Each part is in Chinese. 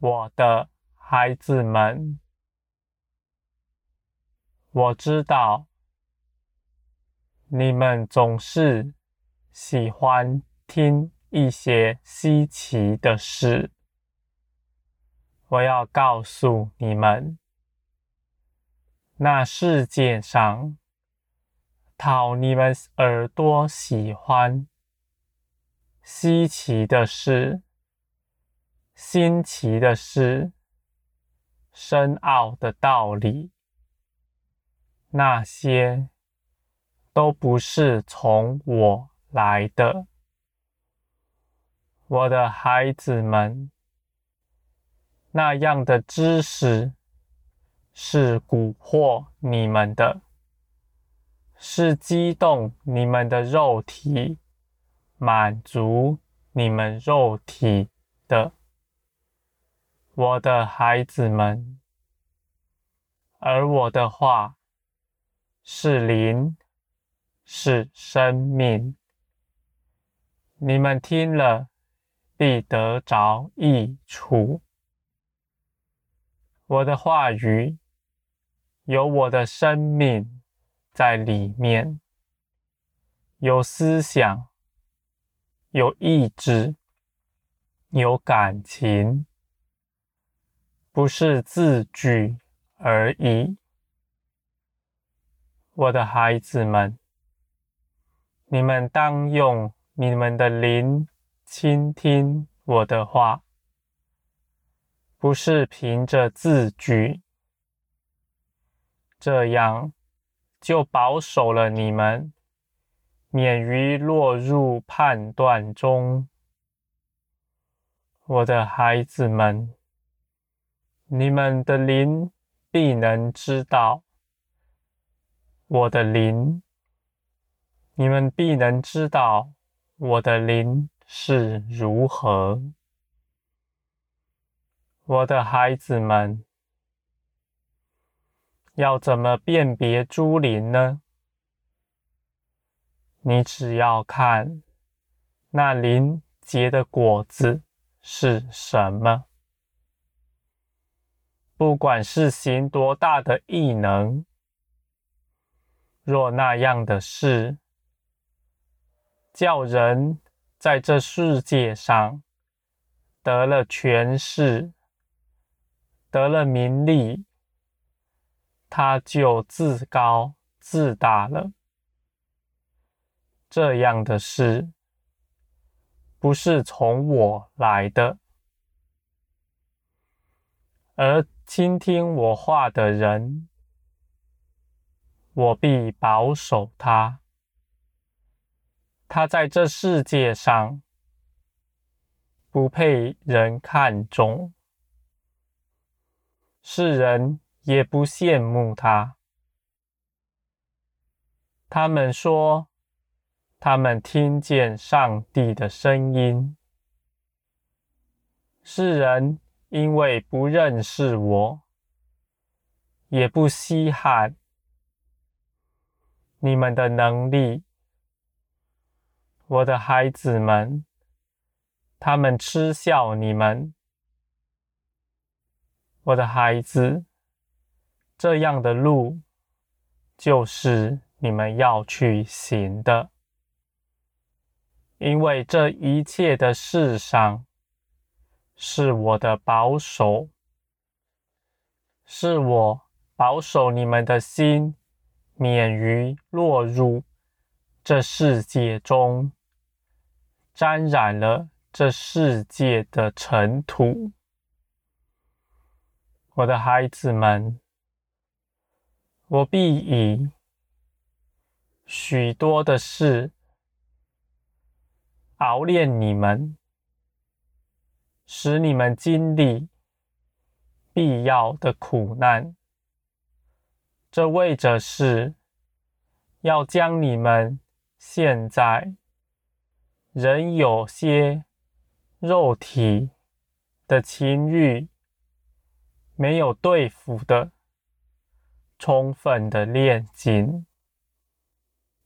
我的孩子们，我知道你们总是喜欢听一些稀奇的事。我要告诉你们，那世界上讨你们耳朵喜欢、稀奇的事。新奇的事，深奥的道理，那些都不是从我来的，我的孩子们。那样的知识是蛊惑你们的，是激动你们的肉体，满足你们肉体的。我的孩子们，而我的话是灵，是生命。你们听了必得着益处。我的话语有我的生命在里面，有思想，有意志，有感情。不是字句而已，我的孩子们，你们当用你们的灵倾听我的话，不是凭着字句，这样就保守了你们，免于落入判断中，我的孩子们。你们的灵必能知道，我的灵；你们必能知道，我的灵是如何。我的孩子们，要怎么辨别诸灵呢？你只要看那灵结的果子是什么。不管是行多大的异能，若那样的事叫人在这世界上得了权势、得了名利，他就自高自大了。这样的事不是从我来的，而倾听我话的人，我必保守他。他在这世界上不配人看重，世人也不羡慕他。他们说，他们听见上帝的声音，世人。因为不认识我，也不稀罕你们的能力，我的孩子们，他们嗤笑你们，我的孩子，这样的路就是你们要去行的，因为这一切的事上。是我的保守，是我保守你们的心，免于落入这世界中，沾染了这世界的尘土。我的孩子们，我必以许多的事熬炼你们。使你们经历必要的苦难，这为着是要将你们现在仍有些肉体的情欲没有对付的，充分的炼净。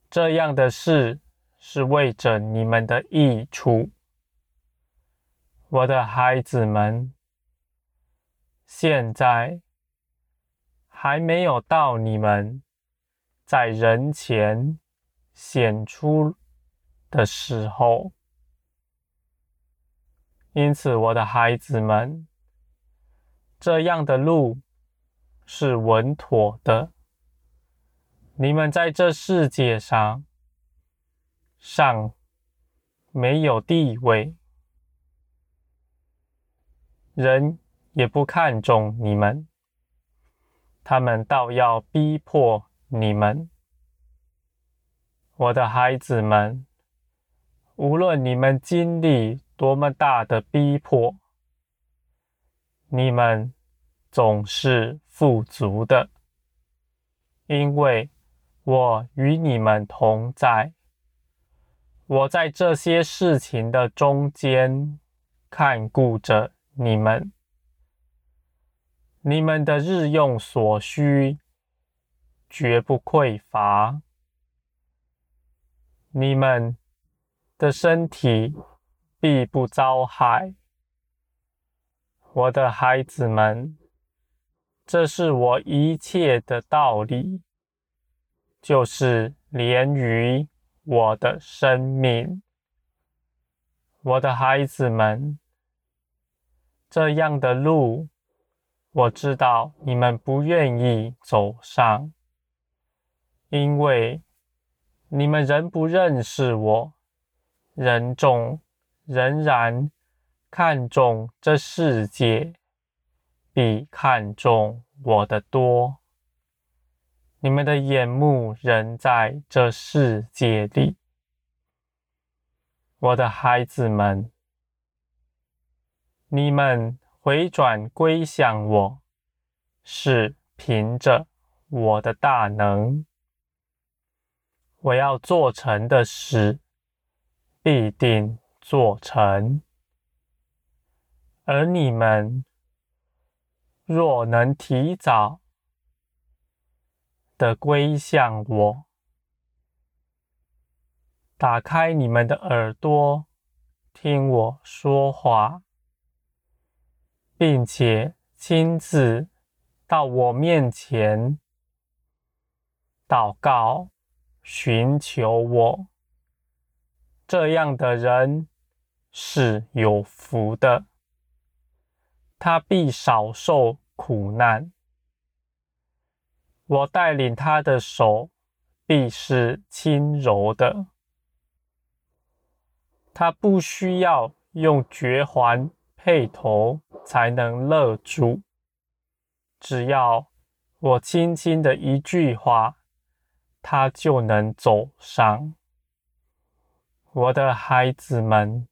这样的事是为着你们的益处。我的孩子们，现在还没有到你们在人前显出的时候，因此，我的孩子们，这样的路是稳妥的。你们在这世界上尚没有地位，人也不看重你们，他们倒要逼迫你们。我的孩子们，无论你们经历多么大的逼迫，你们总是富足的，因为我与你们同在。我在这些事情的中间看顾着你们，你们的日用所需绝不匮乏，你们的身体必不遭害。我的孩子们，这是我一切的道理，就是连于。我的生命，我的孩子们，这样的路，我知道你们不愿意走上，因为你们仍不认识我，人众仍然看重这世界，比看重我的多。你们的眼目仍在这世界里，我的孩子们，你们回转归向我，是凭着我的大能。我要做成的事，必定做成。而你们若能提早，的归向我，打开你们的耳朵，听我说话，并且亲自到我面前祷告，寻求我。这样的人是有福的，他必少受苦难。我带领他的手必是轻柔的，他不需要用绝环配头才能乐住，只要我轻轻的一句话，他就能走上。我的孩子们，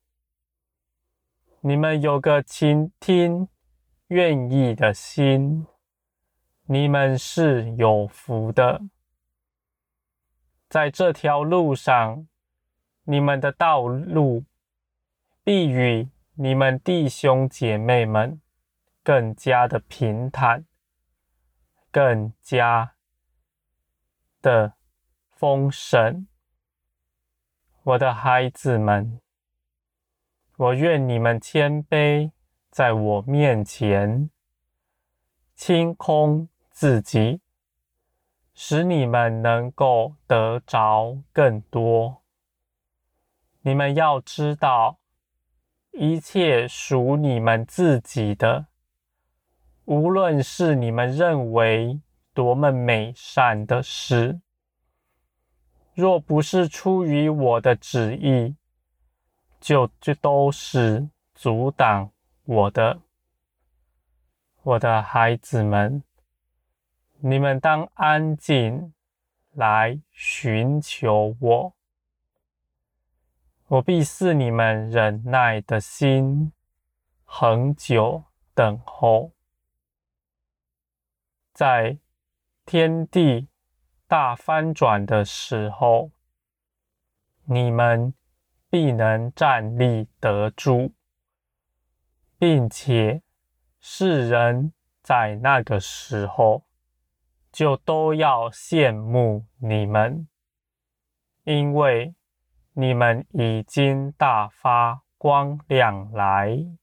你们有个倾听、愿意的心。你们是有福的，在这条路上，你们的道路必与你们弟兄姐妹们更加的平坦，更加的丰盛。我的孩子们，我愿你们谦卑在我面前，清空。自己，使你们能够得着更多。你们要知道，一切属你们自己的，无论是你们认为多么美善的事，若不是出于我的旨意，就就都是阻挡我的。我的孩子们。你们当安静来寻求我，我必赐你们忍耐的心，恒久等候。在天地大翻转的时候，你们必能站立得住，并且世人在那个时候。就都要羡慕你们，因为你们已经大发光亮来。